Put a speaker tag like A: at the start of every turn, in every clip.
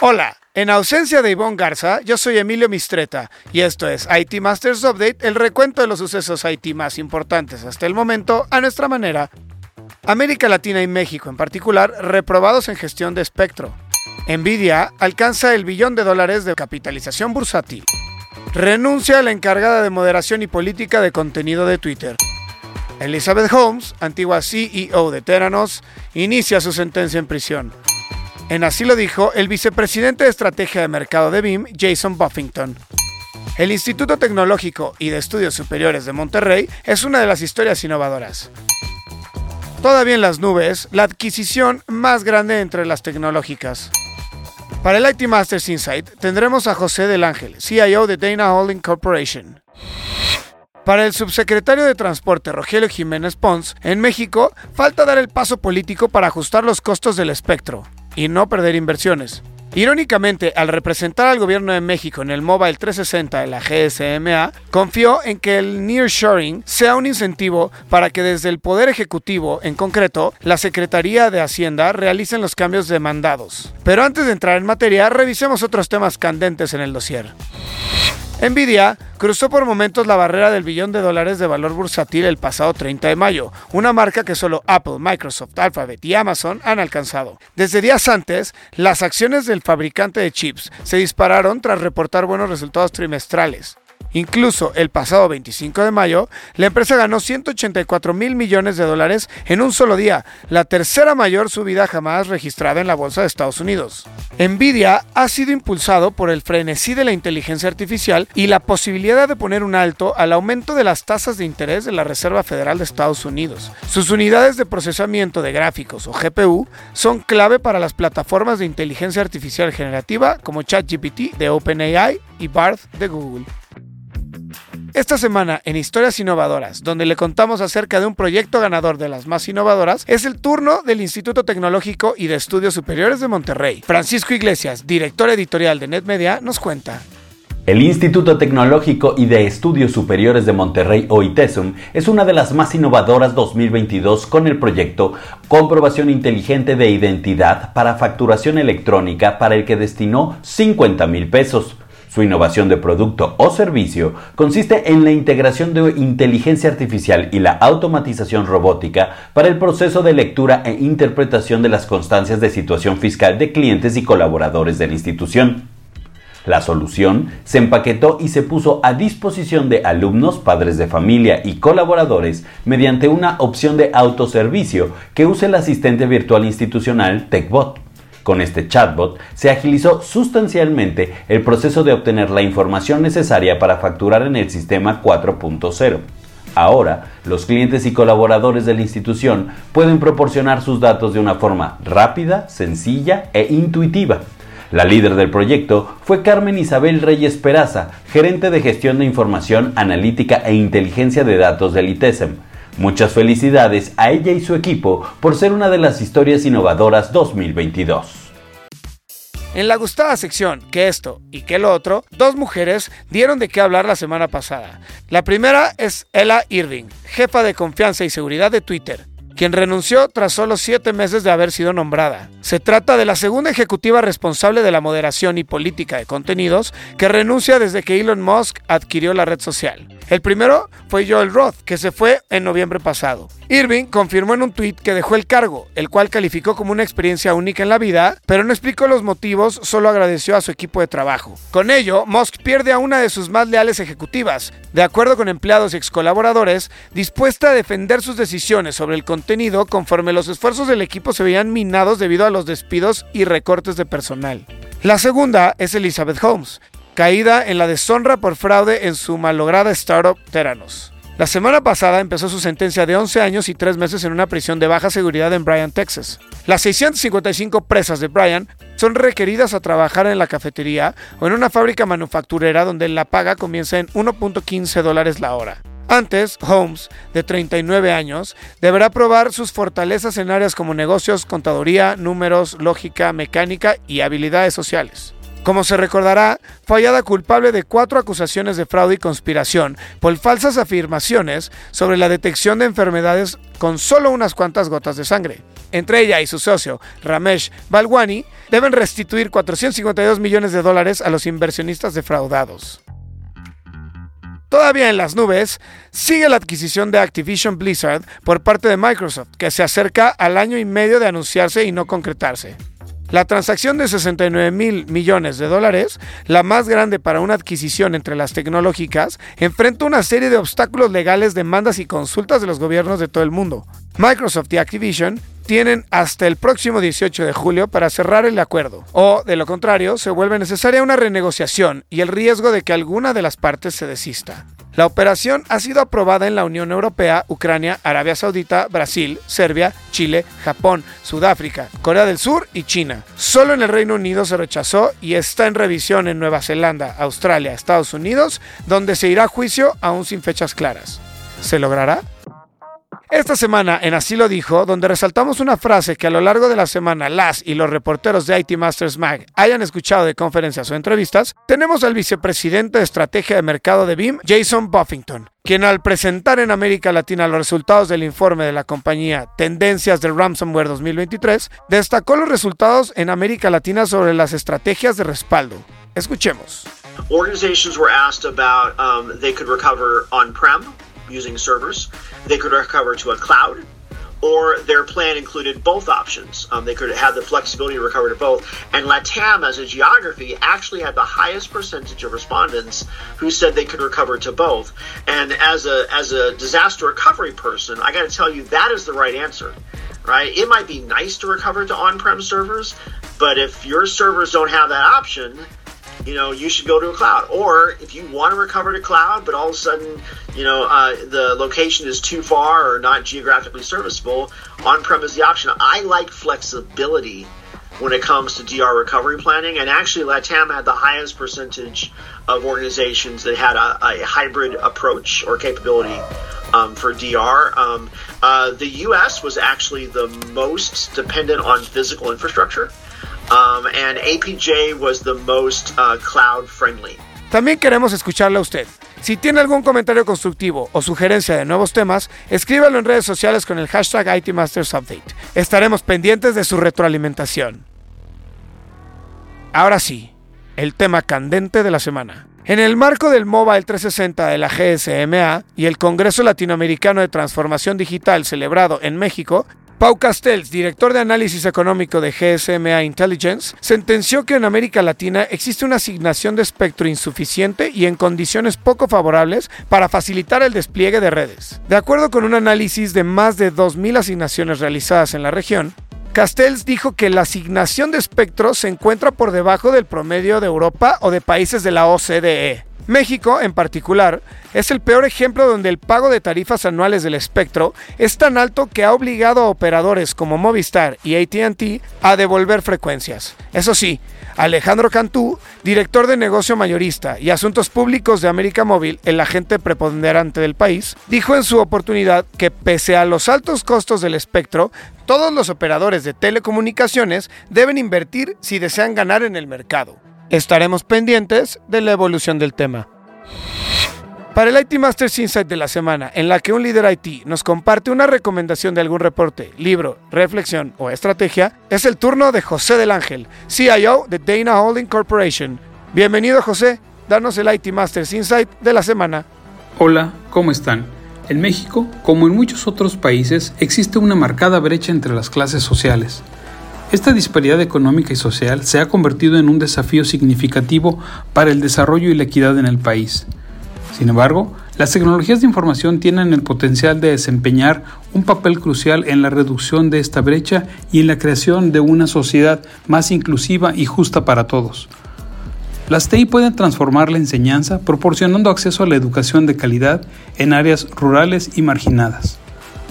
A: Hola, en ausencia de Ivonne Garza, yo soy Emilio Mistreta y esto es IT Masters Update, el recuento de los sucesos IT más importantes hasta el momento a nuestra manera. América Latina y México en particular reprobados en gestión de espectro. Nvidia alcanza el billón de dólares de capitalización bursátil. Renuncia a la encargada de moderación y política de contenido de Twitter. Elizabeth Holmes, antigua CEO de Teranos, inicia su sentencia en prisión. En así lo dijo el vicepresidente de estrategia de mercado de BIM, Jason Buffington. El Instituto Tecnológico y de Estudios Superiores de Monterrey es una de las historias innovadoras. Todavía en las nubes, la adquisición más grande entre las tecnológicas. Para el IT Masters Insight tendremos a José del Ángel, CIO de Dana Holding Corporation. Para el subsecretario de Transporte Rogelio Jiménez Pons, en México falta dar el paso político para ajustar los costos del espectro y no perder inversiones. Irónicamente, al representar al gobierno de México en el Mobile 360 de la GSMA, confió en que el nearshoring sea un incentivo para que desde el Poder Ejecutivo, en concreto, la Secretaría de Hacienda, realicen los cambios demandados. Pero antes de entrar en materia, revisemos otros temas candentes en el dossier. Nvidia cruzó por momentos la barrera del billón de dólares de valor bursátil el pasado 30 de mayo, una marca que solo Apple, Microsoft, Alphabet y Amazon han alcanzado. Desde días antes, las acciones del fabricante de chips se dispararon tras reportar buenos resultados trimestrales. Incluso el pasado 25 de mayo, la empresa ganó 184 mil millones de dólares en un solo día, la tercera mayor subida jamás registrada en la bolsa de Estados Unidos. Nvidia ha sido impulsado por el frenesí de la inteligencia artificial y la posibilidad de poner un alto al aumento de las tasas de interés de la Reserva Federal de Estados Unidos. Sus unidades de procesamiento de gráficos o GPU son clave para las plataformas de inteligencia artificial generativa como ChatGPT de OpenAI y Barth de Google. Esta semana en Historias Innovadoras, donde le contamos acerca de un proyecto ganador de las más innovadoras, es el turno del Instituto Tecnológico y de Estudios Superiores de Monterrey. Francisco Iglesias, director editorial de NetMedia, nos cuenta.
B: El Instituto Tecnológico y de Estudios Superiores de Monterrey, o ITESUM, es una de las más innovadoras 2022 con el proyecto Comprobación Inteligente de Identidad para Facturación Electrónica para el que destinó 50 mil pesos. Su innovación de producto o servicio consiste en la integración de inteligencia artificial y la automatización robótica para el proceso de lectura e interpretación de las constancias de situación fiscal de clientes y colaboradores de la institución. La solución se empaquetó y se puso a disposición de alumnos, padres de familia y colaboradores mediante una opción de autoservicio que use el asistente virtual institucional TechBot. Con este chatbot se agilizó sustancialmente el proceso de obtener la información necesaria para facturar en el sistema 4.0. Ahora, los clientes y colaboradores de la institución pueden proporcionar sus datos de una forma rápida, sencilla e intuitiva. La líder del proyecto fue Carmen Isabel Reyes Peraza, gerente de gestión de información, analítica e inteligencia de datos del ITESEM. Muchas felicidades a ella y su equipo por ser una de las historias innovadoras 2022.
A: En la gustada sección que esto y que lo otro, dos mujeres dieron de qué hablar la semana pasada. La primera es Ella Irving, jefa de confianza y seguridad de Twitter, quien renunció tras solo siete meses de haber sido nombrada. Se trata de la segunda ejecutiva responsable de la moderación y política de contenidos que renuncia desde que Elon Musk adquirió la red social. El primero fue Joel Roth, que se fue en noviembre pasado. Irving confirmó en un tuit que dejó el cargo, el cual calificó como una experiencia única en la vida, pero no explicó los motivos, solo agradeció a su equipo de trabajo. Con ello, Musk pierde a una de sus más leales ejecutivas, de acuerdo con empleados y ex colaboradores, dispuesta a defender sus decisiones sobre el contenido conforme los esfuerzos del equipo se veían minados debido a los despidos y recortes de personal. La segunda es Elizabeth Holmes, caída en la deshonra por fraude en su malograda startup Teranos. La semana pasada empezó su sentencia de 11 años y 3 meses en una prisión de baja seguridad en Bryan, Texas. Las 655 presas de Bryan son requeridas a trabajar en la cafetería o en una fábrica manufacturera donde la paga comienza en 1.15 dólares la hora. Antes, Holmes, de 39 años, deberá probar sus fortalezas en áreas como negocios, contaduría, números, lógica, mecánica y habilidades sociales. Como se recordará, fue hallada culpable de cuatro acusaciones de fraude y conspiración por falsas afirmaciones sobre la detección de enfermedades con solo unas cuantas gotas de sangre. entre ella y su socio Ramesh Balwani, deben restituir 452 millones de dólares a los inversionistas defraudados. Todavía en las nubes, sigue la adquisición de Activision Blizzard por parte de Microsoft, que se acerca al año y medio de anunciarse y no concretarse. La transacción de 69 mil millones de dólares, la más grande para una adquisición entre las tecnológicas, enfrenta una serie de obstáculos legales, demandas y consultas de los gobiernos de todo el mundo. Microsoft y Activision tienen hasta el próximo 18 de julio para cerrar el acuerdo, o de lo contrario, se vuelve necesaria una renegociación y el riesgo de que alguna de las partes se desista. La operación ha sido aprobada en la Unión Europea, Ucrania, Arabia Saudita, Brasil, Serbia, Chile, Japón, Sudáfrica, Corea del Sur y China. Solo en el Reino Unido se rechazó y está en revisión en Nueva Zelanda, Australia, Estados Unidos, donde se irá a juicio aún sin fechas claras. ¿Se logrará? Esta semana en Así lo dijo, donde resaltamos una frase que a lo largo de la semana las y los reporteros de IT Masters Mag hayan escuchado de conferencias o entrevistas, tenemos al vicepresidente de estrategia de mercado de BIM, Jason Buffington, quien al presentar en América Latina los resultados del informe de la compañía Tendencias del Ransomware 2023, destacó los resultados en América Latina sobre las estrategias de respaldo. Escuchemos.
C: Organizations were asked about um, they on-prem using servers. They could recover to a cloud, or their plan included both options. Um, they could have the flexibility to recover to both. And LATAM, as a geography, actually had the highest percentage of respondents who said they could recover to both. And as a as a disaster recovery person, I got to tell you that is the right answer. Right? It might be nice to recover to on-prem servers, but if your servers don't have that option, you know, you should go to a cloud. Or if you want to recover to cloud, but all of a sudden, you know, uh, the location is too far or not geographically serviceable, on-prem is the option. I like flexibility when it comes to DR recovery planning, and actually, LATAM had the highest percentage of organizations that had a, a hybrid approach or capability um, for DR. Um, uh, the U.S. was actually the most dependent on physical infrastructure. Um, and APJ was the most uh, cloud friendly.
A: También queremos escucharle a usted. Si tiene algún comentario constructivo o sugerencia de nuevos temas, escríbalo en redes sociales con el hashtag ITMastersUpdate. Estaremos pendientes de su retroalimentación. Ahora sí, el tema candente de la semana. En el marco del Mobile 360 de la GSMA y el Congreso Latinoamericano de Transformación Digital celebrado en México, Pau Castells, director de análisis económico de GSMA Intelligence, sentenció que en América Latina existe una asignación de espectro insuficiente y en condiciones poco favorables para facilitar el despliegue de redes. De acuerdo con un análisis de más de 2.000 asignaciones realizadas en la región, Castells dijo que la asignación de espectro se encuentra por debajo del promedio de Europa o de países de la OCDE. México, en particular, es el peor ejemplo donde el pago de tarifas anuales del espectro es tan alto que ha obligado a operadores como Movistar y ATT a devolver frecuencias. Eso sí, Alejandro Cantú, director de negocio mayorista y asuntos públicos de América Móvil, el agente preponderante del país, dijo en su oportunidad que pese a los altos costos del espectro, todos los operadores de telecomunicaciones deben invertir si desean ganar en el mercado. Estaremos pendientes de la evolución del tema. Para el IT Masters Insight de la semana, en la que un líder IT nos comparte una recomendación de algún reporte, libro, reflexión o estrategia, es el turno de José del Ángel, CIO de Dana Holding Corporation. Bienvenido José, danos el IT Masters Insight de la semana.
D: Hola, ¿cómo están? En México, como en muchos otros países, existe una marcada brecha entre las clases sociales. Esta disparidad económica y social se ha convertido en un desafío significativo para el desarrollo y la equidad en el país. Sin embargo, las tecnologías de información tienen el potencial de desempeñar un papel crucial en la reducción de esta brecha y en la creación de una sociedad más inclusiva y justa para todos. Las TI pueden transformar la enseñanza proporcionando acceso a la educación de calidad en áreas rurales y marginadas.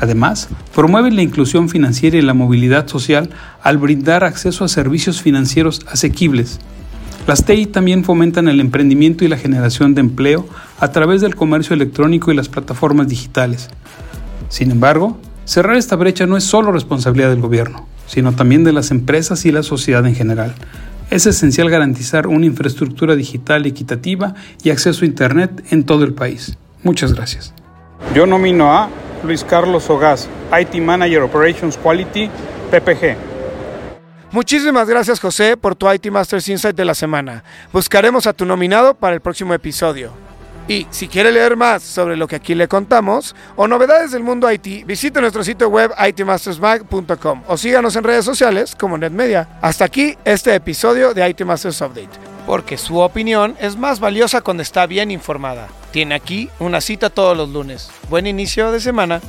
D: Además, promueven la inclusión financiera y la movilidad social al brindar acceso a servicios financieros asequibles. Las TI también fomentan el emprendimiento y la generación de empleo a través del comercio electrónico y las plataformas digitales. Sin embargo, cerrar esta brecha no es solo responsabilidad del gobierno, sino también de las empresas y la sociedad en general. Es esencial garantizar una infraestructura digital equitativa y acceso a Internet en todo el país. Muchas gracias.
E: Yo nomino a Luis Carlos Ogaz, IT Manager Operations Quality
D: PPG.
A: Muchísimas gracias José por tu IT Masters Insight de la semana. Buscaremos a tu nominado para el próximo episodio. Y si quiere leer más sobre lo que aquí le contamos o novedades del mundo IT, visite nuestro sitio web itmastersmag.com o síganos en redes sociales como NetMedia. Hasta aquí este episodio de IT Masters Update, porque su opinión es más valiosa cuando está bien informada. Tiene aquí una cita todos los lunes. Buen inicio de semana.